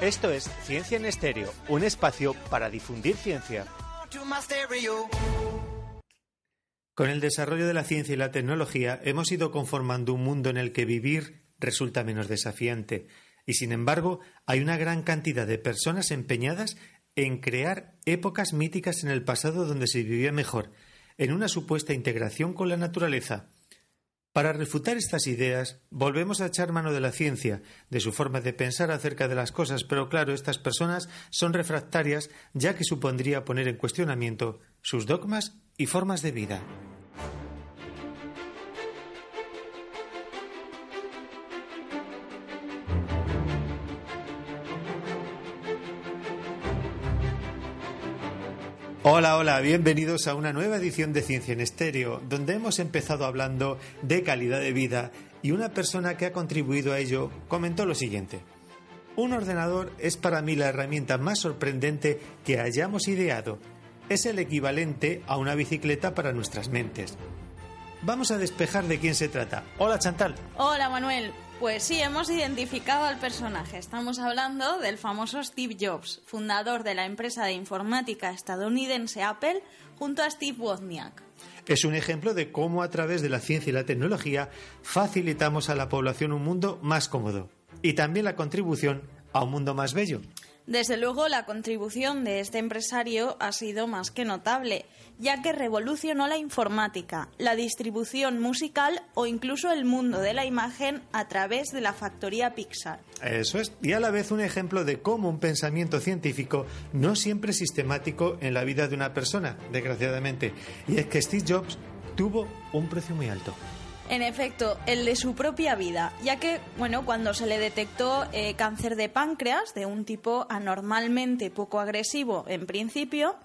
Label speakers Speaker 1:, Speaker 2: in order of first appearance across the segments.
Speaker 1: Esto es Ciencia en Estéreo, un espacio para difundir ciencia. Con el desarrollo de la ciencia y la tecnología hemos ido conformando un mundo en el que vivir resulta menos desafiante y sin embargo hay una gran cantidad de personas empeñadas en crear épocas míticas en el pasado donde se vivía mejor, en una supuesta integración con la naturaleza. Para refutar estas ideas, volvemos a echar mano de la ciencia, de su forma de pensar acerca de las cosas, pero claro, estas personas son refractarias ya que supondría poner en cuestionamiento sus dogmas y formas de vida. Hola, hola, bienvenidos a una nueva edición de Ciencia en Estéreo, donde hemos empezado hablando de calidad de vida y una persona que ha contribuido a ello comentó lo siguiente. Un ordenador es para mí la herramienta más sorprendente que hayamos ideado. Es el equivalente a una bicicleta para nuestras mentes. Vamos a despejar de quién se trata. Hola Chantal.
Speaker 2: Hola Manuel. Pues sí, hemos identificado al personaje. Estamos hablando del famoso Steve Jobs, fundador de la empresa de informática estadounidense Apple, junto a Steve Wozniak.
Speaker 1: Es un ejemplo de cómo a través de la ciencia y la tecnología facilitamos a la población un mundo más cómodo y también la contribución a un mundo más bello.
Speaker 2: Desde luego, la contribución de este empresario ha sido más que notable, ya que revolucionó la informática, la distribución musical o incluso el mundo de la imagen a través de la factoría Pixar.
Speaker 1: Eso es, y a la vez un ejemplo de cómo un pensamiento científico no siempre es sistemático en la vida de una persona, desgraciadamente. Y es que Steve Jobs tuvo un precio muy alto.
Speaker 2: En efecto, el de su propia vida, ya que, bueno, cuando se le detectó eh, cáncer de páncreas de un tipo anormalmente poco agresivo en principio,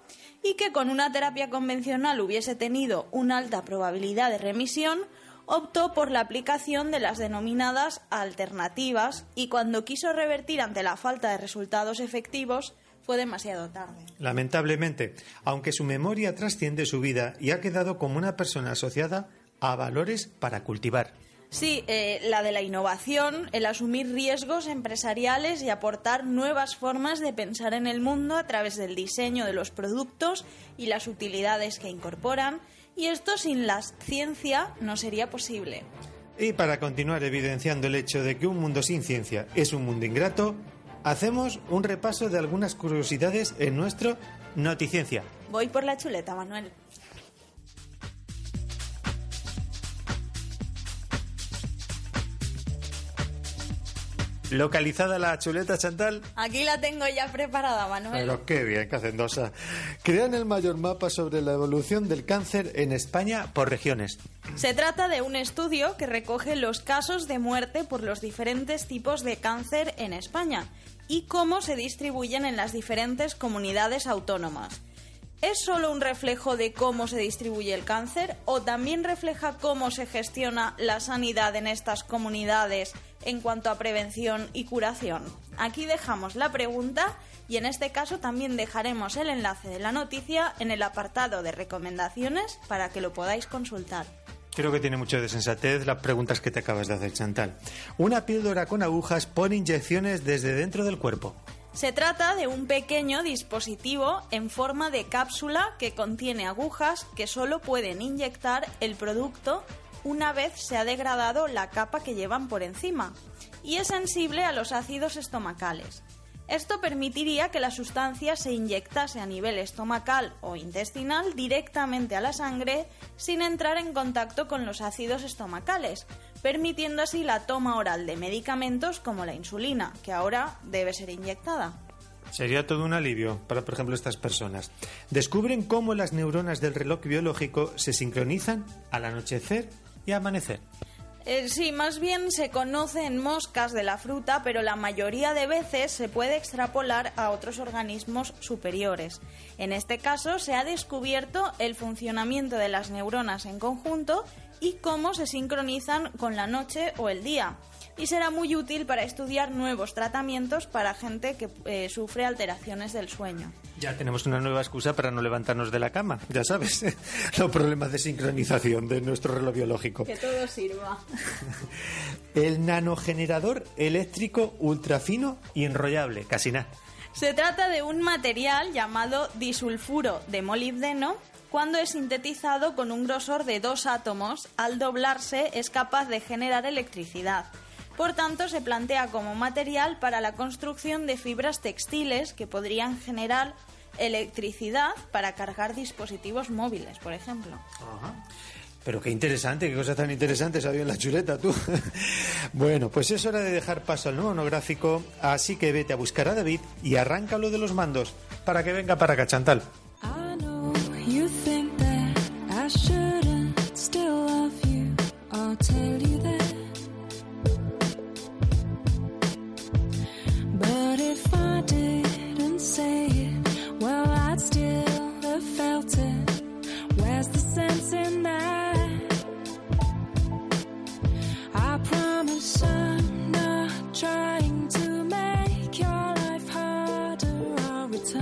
Speaker 2: y que con una terapia convencional hubiese tenido una alta probabilidad de remisión, optó por la aplicación de las denominadas alternativas y cuando quiso revertir ante la falta de resultados efectivos, fue demasiado tarde.
Speaker 1: Lamentablemente, aunque su memoria trasciende su vida y ha quedado como una persona asociada a valores para cultivar.
Speaker 2: Sí, eh, la de la innovación, el asumir riesgos empresariales y aportar nuevas formas de pensar en el mundo a través del diseño de los productos y las utilidades que incorporan, y esto sin la ciencia no sería posible.
Speaker 1: Y para continuar evidenciando el hecho de que un mundo sin ciencia es un mundo ingrato, hacemos un repaso de algunas curiosidades en nuestro Noticiencia.
Speaker 2: Voy por la chuleta, Manuel.
Speaker 1: ¿Localizada la chuleta, Chantal?
Speaker 2: Aquí la tengo ya preparada, Manuel.
Speaker 1: Pero qué bien, qué hacendosa. Crean el mayor mapa sobre la evolución del cáncer en España por regiones.
Speaker 2: Se trata de un estudio que recoge los casos de muerte por los diferentes tipos de cáncer en España y cómo se distribuyen en las diferentes comunidades autónomas. ¿Es solo un reflejo de cómo se distribuye el cáncer o también refleja cómo se gestiona la sanidad en estas comunidades en cuanto a prevención y curación? Aquí dejamos la pregunta y en este caso también dejaremos el enlace de la noticia en el apartado de recomendaciones para que lo podáis consultar.
Speaker 1: Creo que tiene mucho de sensatez las preguntas que te acabas de hacer, Chantal. Una píldora con agujas pone inyecciones desde dentro del cuerpo.
Speaker 2: Se trata de un pequeño dispositivo en forma de cápsula que contiene agujas que solo pueden inyectar el producto una vez se ha degradado la capa que llevan por encima y es sensible a los ácidos estomacales. Esto permitiría que la sustancia se inyectase a nivel estomacal o intestinal directamente a la sangre sin entrar en contacto con los ácidos estomacales, permitiendo así la toma oral de medicamentos como la insulina, que ahora debe ser inyectada.
Speaker 1: Sería todo un alivio para, por ejemplo, estas personas. Descubren cómo las neuronas del reloj biológico se sincronizan al anochecer y amanecer.
Speaker 2: Eh, sí, más bien se conocen moscas de la fruta, pero la mayoría de veces se puede extrapolar a otros organismos superiores. En este caso, se ha descubierto el funcionamiento de las neuronas en conjunto y cómo se sincronizan con la noche o el día. Y será muy útil para estudiar nuevos tratamientos para gente que eh, sufre alteraciones del sueño.
Speaker 1: Ya tenemos una nueva excusa para no levantarnos de la cama, ya sabes, los problemas de sincronización de nuestro reloj biológico.
Speaker 2: Que todo sirva.
Speaker 1: El nanogenerador eléctrico ultrafino y enrollable, casi nada.
Speaker 2: Se trata de un material llamado disulfuro de molibdeno. Cuando es sintetizado con un grosor de dos átomos, al doblarse es capaz de generar electricidad. Por tanto, se plantea como material para la construcción de fibras textiles que podrían generar electricidad para cargar dispositivos móviles, por ejemplo.
Speaker 1: Pero qué interesante, qué cosa tan interesante sabía en la chuleta tú. bueno, pues es hora de dejar paso al nuevo monográfico, así que vete a buscar a David y arráncalo de los mandos para que venga para Cachantal.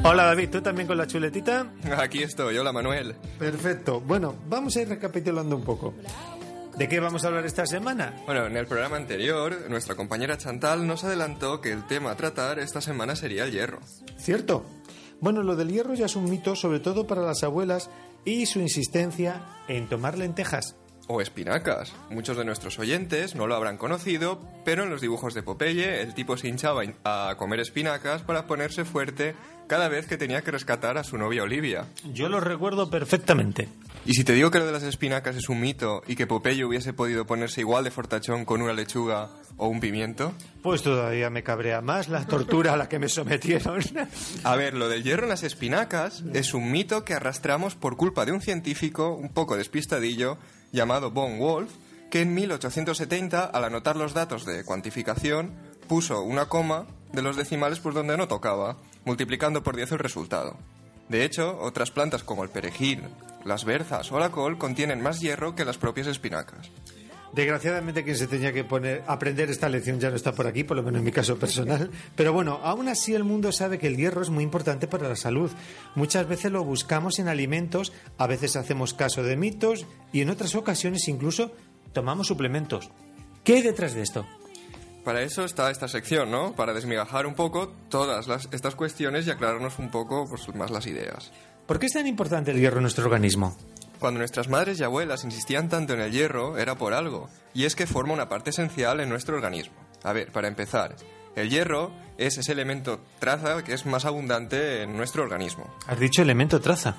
Speaker 1: Hola David, ¿tú también con la chuletita?
Speaker 3: Aquí estoy, hola Manuel.
Speaker 1: Perfecto. Bueno, vamos a ir recapitulando un poco. ¿De qué vamos a hablar esta semana?
Speaker 3: Bueno, en el programa anterior, nuestra compañera Chantal nos adelantó que el tema a tratar esta semana sería el hierro.
Speaker 1: ¿Cierto? Bueno, lo del hierro ya es un mito, sobre todo para las abuelas, y su insistencia en tomar lentejas.
Speaker 3: O espinacas. Muchos de nuestros oyentes no lo habrán conocido, pero en los dibujos de Popeye el tipo se hinchaba a comer espinacas para ponerse fuerte cada vez que tenía que rescatar a su novia Olivia.
Speaker 1: Yo lo recuerdo perfectamente.
Speaker 3: Y si te digo que lo de las espinacas es un mito y que Popeye hubiese podido ponerse igual de fortachón con una lechuga o un pimiento,
Speaker 1: Pues todavía me cabrea más la tortura a la que me sometieron.
Speaker 3: A ver, lo del hierro en las espinacas es un mito que arrastramos por culpa de un científico un poco despistadillo llamado Von Wolf, que en 1870, al anotar los datos de cuantificación, puso una coma de los decimales por donde no tocaba, multiplicando por 10 el resultado. De hecho, otras plantas como el perejil, las berzas o la col contienen más hierro que las propias espinacas.
Speaker 1: Desgraciadamente quien se tenía que poner aprender esta lección ya no está por aquí, por lo menos en mi caso personal. Pero bueno, aún así el mundo sabe que el hierro es muy importante para la salud. Muchas veces lo buscamos en alimentos, a veces hacemos caso de mitos y en otras ocasiones incluso tomamos suplementos. ¿Qué hay detrás de esto?
Speaker 3: Para eso está esta sección, ¿no? Para desmigajar un poco todas las- estas cuestiones y aclararnos un poco pues, más las ideas.
Speaker 1: ¿Por qué es tan importante el hierro en nuestro organismo?
Speaker 3: Cuando nuestras madres y abuelas insistían tanto en el hierro, era por algo, y es que forma una parte esencial en nuestro organismo. A ver, para empezar, el hierro es ese elemento traza que es más abundante en nuestro organismo.
Speaker 1: Has dicho elemento traza.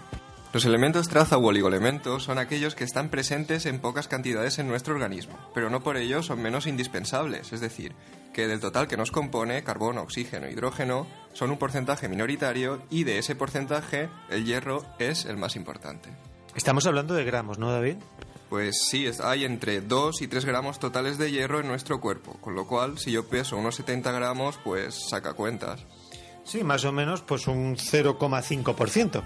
Speaker 3: Los elementos traza u oligoelementos son aquellos que están presentes en pocas cantidades en nuestro organismo, pero no por ello son menos indispensables, es decir, que del total que nos compone, carbono, oxígeno, hidrógeno, son un porcentaje minoritario y de ese porcentaje el hierro es el más importante.
Speaker 1: Estamos hablando de gramos, ¿no, David?
Speaker 3: Pues sí, hay entre 2 y 3 gramos totales de hierro en nuestro cuerpo, con lo cual si yo peso unos 70 gramos, pues saca cuentas.
Speaker 1: Sí, más o menos pues un 0,5%.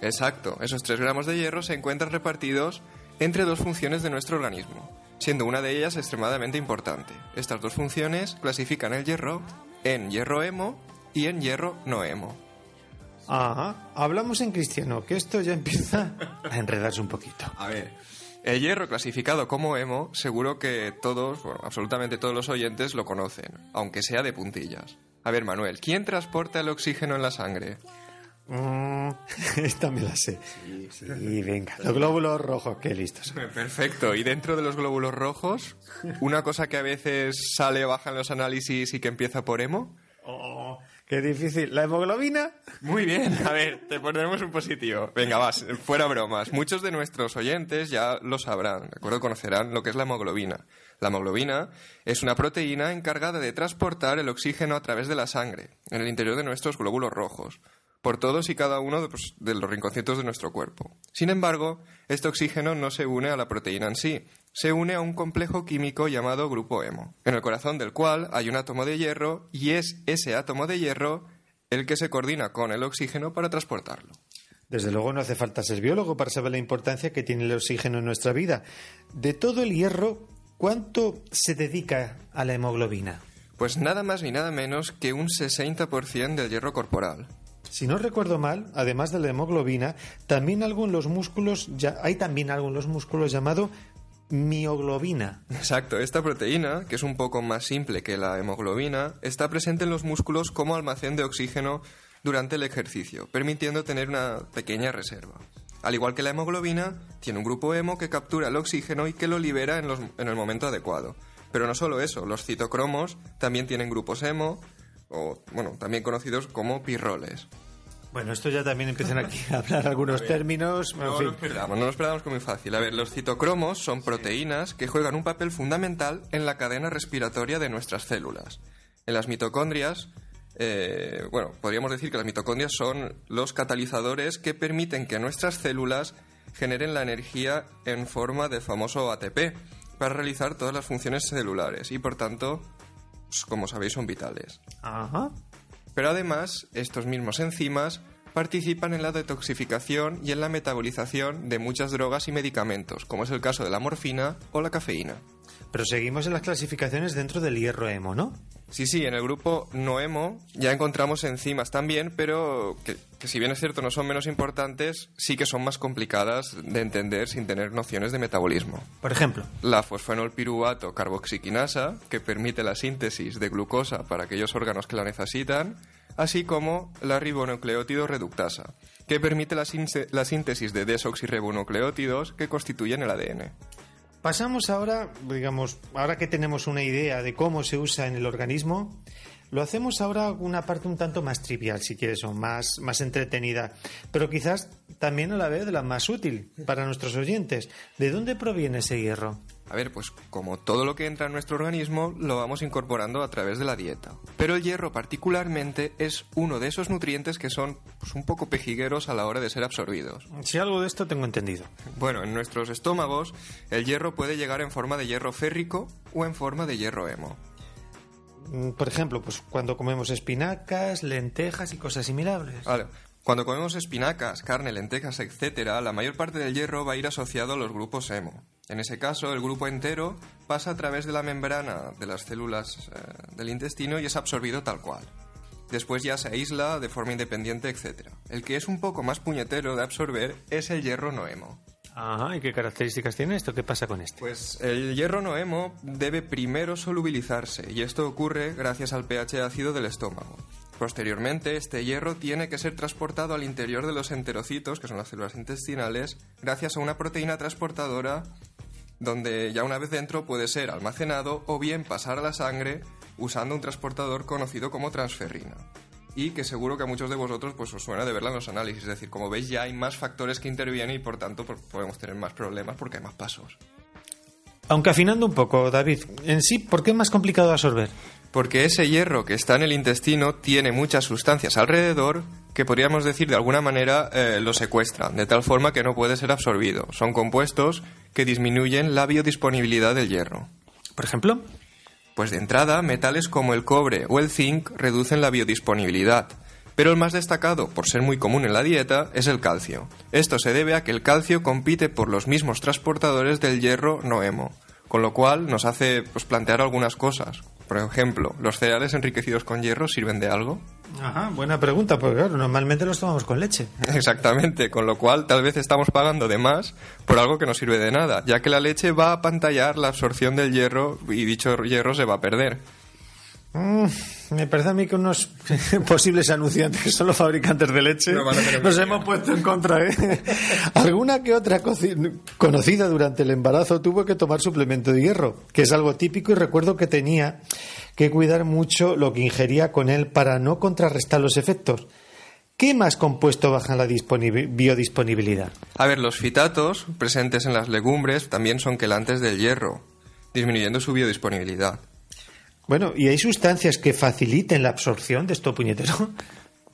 Speaker 3: Exacto, esos 3 gramos de hierro se encuentran repartidos entre dos funciones de nuestro organismo, siendo una de ellas extremadamente importante. Estas dos funciones clasifican el hierro en hierro hemo y en hierro no hemo.
Speaker 1: Ajá, hablamos en cristiano, que esto ya empieza a enredarse un poquito.
Speaker 3: A ver. El hierro clasificado como hemo, seguro que todos, bueno, absolutamente todos los oyentes lo conocen, aunque sea de puntillas. A ver, Manuel, ¿quién transporta el oxígeno en la sangre?
Speaker 1: Mm, esta me la sé. Sí, venga. Los glóbulos rojos, qué listos.
Speaker 3: Perfecto. Y dentro de los glóbulos rojos, una cosa que a veces sale baja en los análisis y que empieza por hemo.
Speaker 1: Oh, qué difícil. ¿La hemoglobina?
Speaker 3: Muy bien, a ver, te ponemos un positivo. Venga, vas, fuera bromas. Muchos de nuestros oyentes ya lo sabrán, ¿de acuerdo? Conocerán lo que es la hemoglobina. La hemoglobina es una proteína encargada de transportar el oxígeno a través de la sangre, en el interior de nuestros glóbulos rojos. Por todos y cada uno de, pues, de los rinconcitos de nuestro cuerpo. Sin embargo, este oxígeno no se une a la proteína en sí, se une a un complejo químico llamado grupo hemo, en el corazón del cual hay un átomo de hierro y es ese átomo de hierro el que se coordina con el oxígeno para transportarlo.
Speaker 1: Desde luego no hace falta ser biólogo para saber la importancia que tiene el oxígeno en nuestra vida. De todo el hierro, ¿cuánto se dedica a la hemoglobina?
Speaker 3: Pues nada más ni nada menos que un 60% del hierro corporal.
Speaker 1: Si no recuerdo mal, además de la hemoglobina, también algo en los músculos, ya, hay también algo en los músculos llamado mioglobina.
Speaker 3: Exacto, esta proteína, que es un poco más simple que la hemoglobina, está presente en los músculos como almacén de oxígeno durante el ejercicio, permitiendo tener una pequeña reserva. Al igual que la hemoglobina, tiene un grupo hemo que captura el oxígeno y que lo libera en, en el momento adecuado. Pero no solo eso, los citocromos también tienen grupos hemo, o bueno, también conocidos como pirroles.
Speaker 1: Bueno, esto ya también empiezan aquí a hablar algunos términos. en
Speaker 3: No
Speaker 1: fin.
Speaker 3: nos perdamos, no nos perdamos que es muy fácil. A ver, los citocromos son proteínas que juegan un papel fundamental en la cadena respiratoria de nuestras células. En las mitocondrias, eh, bueno, podríamos decir que las mitocondrias son los catalizadores que permiten que nuestras células generen la energía en forma de famoso ATP para realizar todas las funciones celulares y por tanto, como sabéis, son vitales.
Speaker 1: Ajá.
Speaker 3: Pero además, estos mismos enzimas participan en la detoxificación y en la metabolización de muchas drogas y medicamentos, como es el caso de la morfina o la cafeína.
Speaker 1: Pero seguimos en las clasificaciones dentro del hierro hemo, ¿no?
Speaker 3: Sí, sí, en el grupo Noemo ya encontramos enzimas también, pero que, que si bien es cierto no son menos importantes, sí que son más complicadas de entender sin tener nociones de metabolismo.
Speaker 1: Por ejemplo.
Speaker 3: La fosfenolpiruvato carboxiquinasa, que permite la síntesis de glucosa para aquellos órganos que la necesitan, así como la ribonucleótido reductasa, que permite la síntesis de desoxirribonucleótidos que constituyen el ADN.
Speaker 1: Pasamos ahora, digamos, ahora que tenemos una idea de cómo se usa en el organismo, lo hacemos ahora una parte un tanto más trivial, si quieres, o más, más entretenida, pero quizás también a la vez la más útil para nuestros oyentes. ¿De dónde proviene ese hierro?
Speaker 3: A ver, pues como todo lo que entra en nuestro organismo lo vamos incorporando a través de la dieta. Pero el hierro particularmente es uno de esos nutrientes que son pues, un poco pejigueros a la hora de ser absorbidos.
Speaker 1: Si algo de esto tengo entendido.
Speaker 3: Bueno, en nuestros estómagos el hierro puede llegar en forma de hierro férrico o en forma de hierro hemo.
Speaker 1: Mm, Por ejemplo, pues cuando comemos espinacas, lentejas y cosas similares.
Speaker 3: Vale. Cuando comemos espinacas, carne, lentejas, etcétera, la mayor parte del hierro va a ir asociado a los grupos hemo. En ese caso, el grupo entero pasa a través de la membrana de las células eh, del intestino y es absorbido tal cual. Después ya se aísla de forma independiente, etcétera. El que es un poco más puñetero de absorber es el hierro no hemo.
Speaker 1: Ajá, ¿y qué características tiene esto? ¿Qué pasa con este?
Speaker 3: Pues el hierro no hemo debe primero solubilizarse y esto ocurre gracias al pH ácido del estómago. Posteriormente, este hierro tiene que ser transportado al interior de los enterocitos, que son las células intestinales, gracias a una proteína transportadora donde ya una vez dentro puede ser almacenado o bien pasar a la sangre usando un transportador conocido como transferrina. Y que seguro que a muchos de vosotros pues, os suena de verla en los análisis. Es decir, como veis ya hay más factores que intervienen y por tanto pues, podemos tener más problemas porque hay más pasos.
Speaker 1: Aunque afinando un poco, David, en sí, ¿por qué es más complicado de absorber?
Speaker 3: Porque ese hierro que está en el intestino tiene muchas sustancias alrededor que podríamos decir de alguna manera eh, lo secuestran, de tal forma que no puede ser absorbido. Son compuestos que disminuyen la biodisponibilidad del hierro.
Speaker 1: Por ejemplo,
Speaker 3: Pues de entrada, metales como el cobre o el zinc reducen la biodisponibilidad. Pero el más destacado, por ser muy común en la dieta, es el calcio. Esto se debe a que el calcio compite por los mismos transportadores del hierro no hemo, con lo cual nos hace pues, plantear algunas cosas. Por ejemplo, ¿los cereales enriquecidos con hierro sirven de algo?
Speaker 1: Ajá, buena pregunta, porque claro, normalmente los tomamos con leche.
Speaker 3: Exactamente, con lo cual tal vez estamos pagando de más por algo que no sirve de nada, ya que la leche va a pantallar la absorción del hierro y dicho hierro se va a perder.
Speaker 1: Mm, me parece a mí que unos posibles anunciantes que son los fabricantes de leche
Speaker 3: No
Speaker 1: nos hemos puesto en contra. ¿eh? Alguna que otra coci- conocida durante el embarazo tuvo que tomar suplemento de hierro, que es algo típico y recuerdo que tenía que cuidar mucho lo que ingería con él para no contrarrestar los efectos. ¿Qué más compuesto baja la disponibi- biodisponibilidad?
Speaker 3: A ver, los fitatos presentes en las legumbres también son quelantes del hierro, disminuyendo su biodisponibilidad.
Speaker 1: Bueno, ¿y hay sustancias que faciliten la absorción de esto puñetero?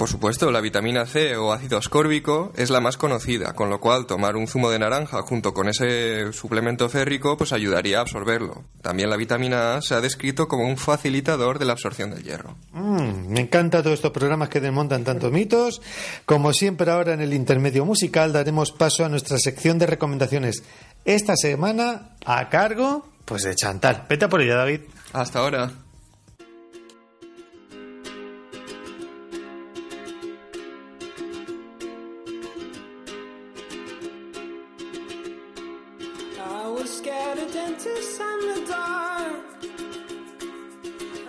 Speaker 3: Por supuesto, la vitamina C o ácido ascórbico es la más conocida, con lo cual tomar un zumo de naranja junto con ese suplemento férrico pues ayudaría a absorberlo. También la vitamina A se ha descrito como un facilitador de la absorción del hierro.
Speaker 1: Mm, me encantan todos estos programas que desmontan tantos mitos. Como siempre ahora en el intermedio musical daremos paso a nuestra sección de recomendaciones. Esta semana a cargo pues de Chantal. Vete a por ella, David.
Speaker 3: Hasta ahora.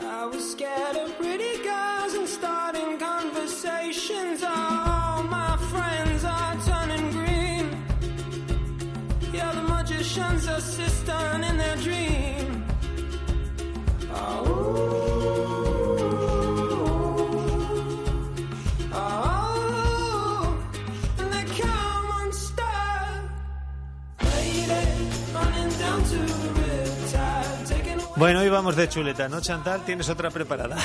Speaker 4: I was scared of
Speaker 1: Bueno, hoy vamos de chuleta, ¿no, Chantal? ¿Tienes otra preparada?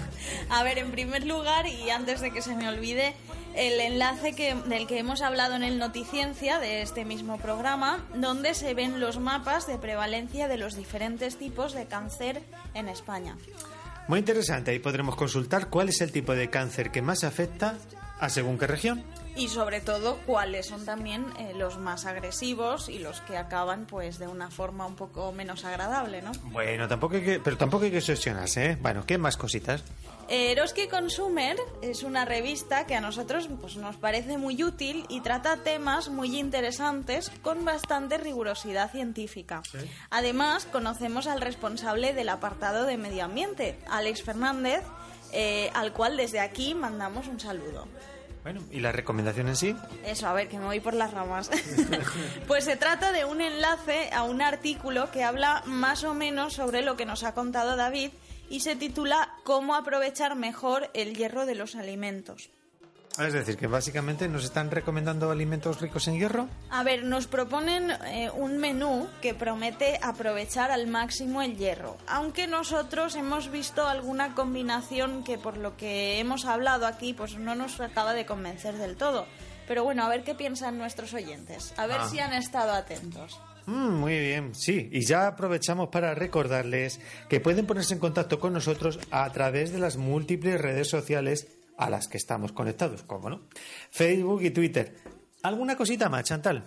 Speaker 2: A ver, en primer lugar, y antes de que se me olvide, el enlace que, del que hemos hablado en el Noticiencia de este mismo programa, donde se ven los mapas de prevalencia de los diferentes tipos de cáncer en España.
Speaker 1: Muy interesante. Ahí podremos consultar cuál es el tipo de cáncer que más afecta a según qué región.
Speaker 2: Y sobre todo, cuáles son también eh, los más agresivos y los que acaban pues de una forma un poco menos agradable, ¿no?
Speaker 1: Bueno, tampoco hay que, pero tampoco hay que obsesionarse, ¿eh? Bueno, ¿qué más cositas?
Speaker 2: Eroski Consumer es una revista que a nosotros pues, nos parece muy útil y trata temas muy interesantes con bastante rigurosidad científica. Además, conocemos al responsable del apartado de medio ambiente, Alex Fernández, eh, al cual desde aquí mandamos un saludo.
Speaker 1: Bueno, ¿y la recomendación en sí?
Speaker 2: Eso, a ver, que me voy por las ramas. pues se trata de un enlace a un artículo que habla más o menos sobre lo que nos ha contado David y se titula Cómo aprovechar mejor el hierro de los alimentos.
Speaker 1: Es decir, que básicamente nos están recomendando alimentos ricos en hierro.
Speaker 2: A ver, nos proponen eh, un menú que promete aprovechar al máximo el hierro, aunque nosotros hemos visto alguna combinación que por lo que hemos hablado aquí pues no nos acaba de convencer del todo. Pero bueno, a ver qué piensan nuestros oyentes, a ver
Speaker 1: Ah.
Speaker 2: si han estado atentos.
Speaker 1: Mm, muy bien, sí. Y ya aprovechamos para recordarles que pueden ponerse en contacto con nosotros a través de las múltiples redes sociales a las que estamos conectados, ¿cómo no? Facebook y Twitter. ¿Alguna cosita más, Chantal?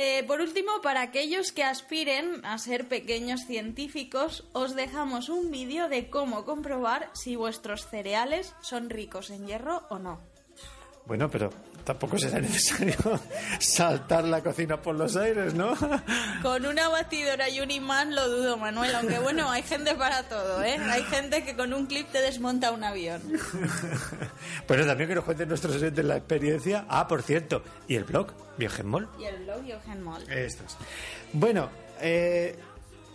Speaker 2: Eh, por último, para aquellos que aspiren a ser pequeños científicos, os dejamos un vídeo de cómo comprobar si vuestros cereales son ricos en hierro o no.
Speaker 1: Bueno, pero tampoco será necesario saltar la cocina por los aires, ¿no?
Speaker 2: Con una batidora y un imán lo dudo, Manuel, aunque bueno, hay gente para todo, ¿eh? Hay gente que con un clip te desmonta un avión.
Speaker 1: Bueno, también que nos cuenten nuestros oyentes la experiencia. Ah, por cierto, ¿y el blog? Biogenmol.
Speaker 2: Y el blog Eugen Moll.
Speaker 1: Esto es. Bueno, eh,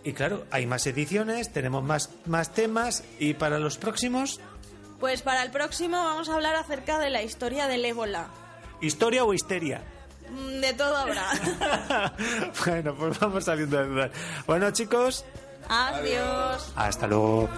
Speaker 1: y claro, hay más ediciones, tenemos más, más temas y para los próximos,
Speaker 2: Pues para el próximo vamos a hablar acerca de la historia del ébola.
Speaker 1: historia o histeria.
Speaker 2: Mm, De todo habrá.
Speaker 1: bueno, pues vamos saliendo de dudas. Bueno, chicos,
Speaker 2: Adiós.
Speaker 1: hasta luego.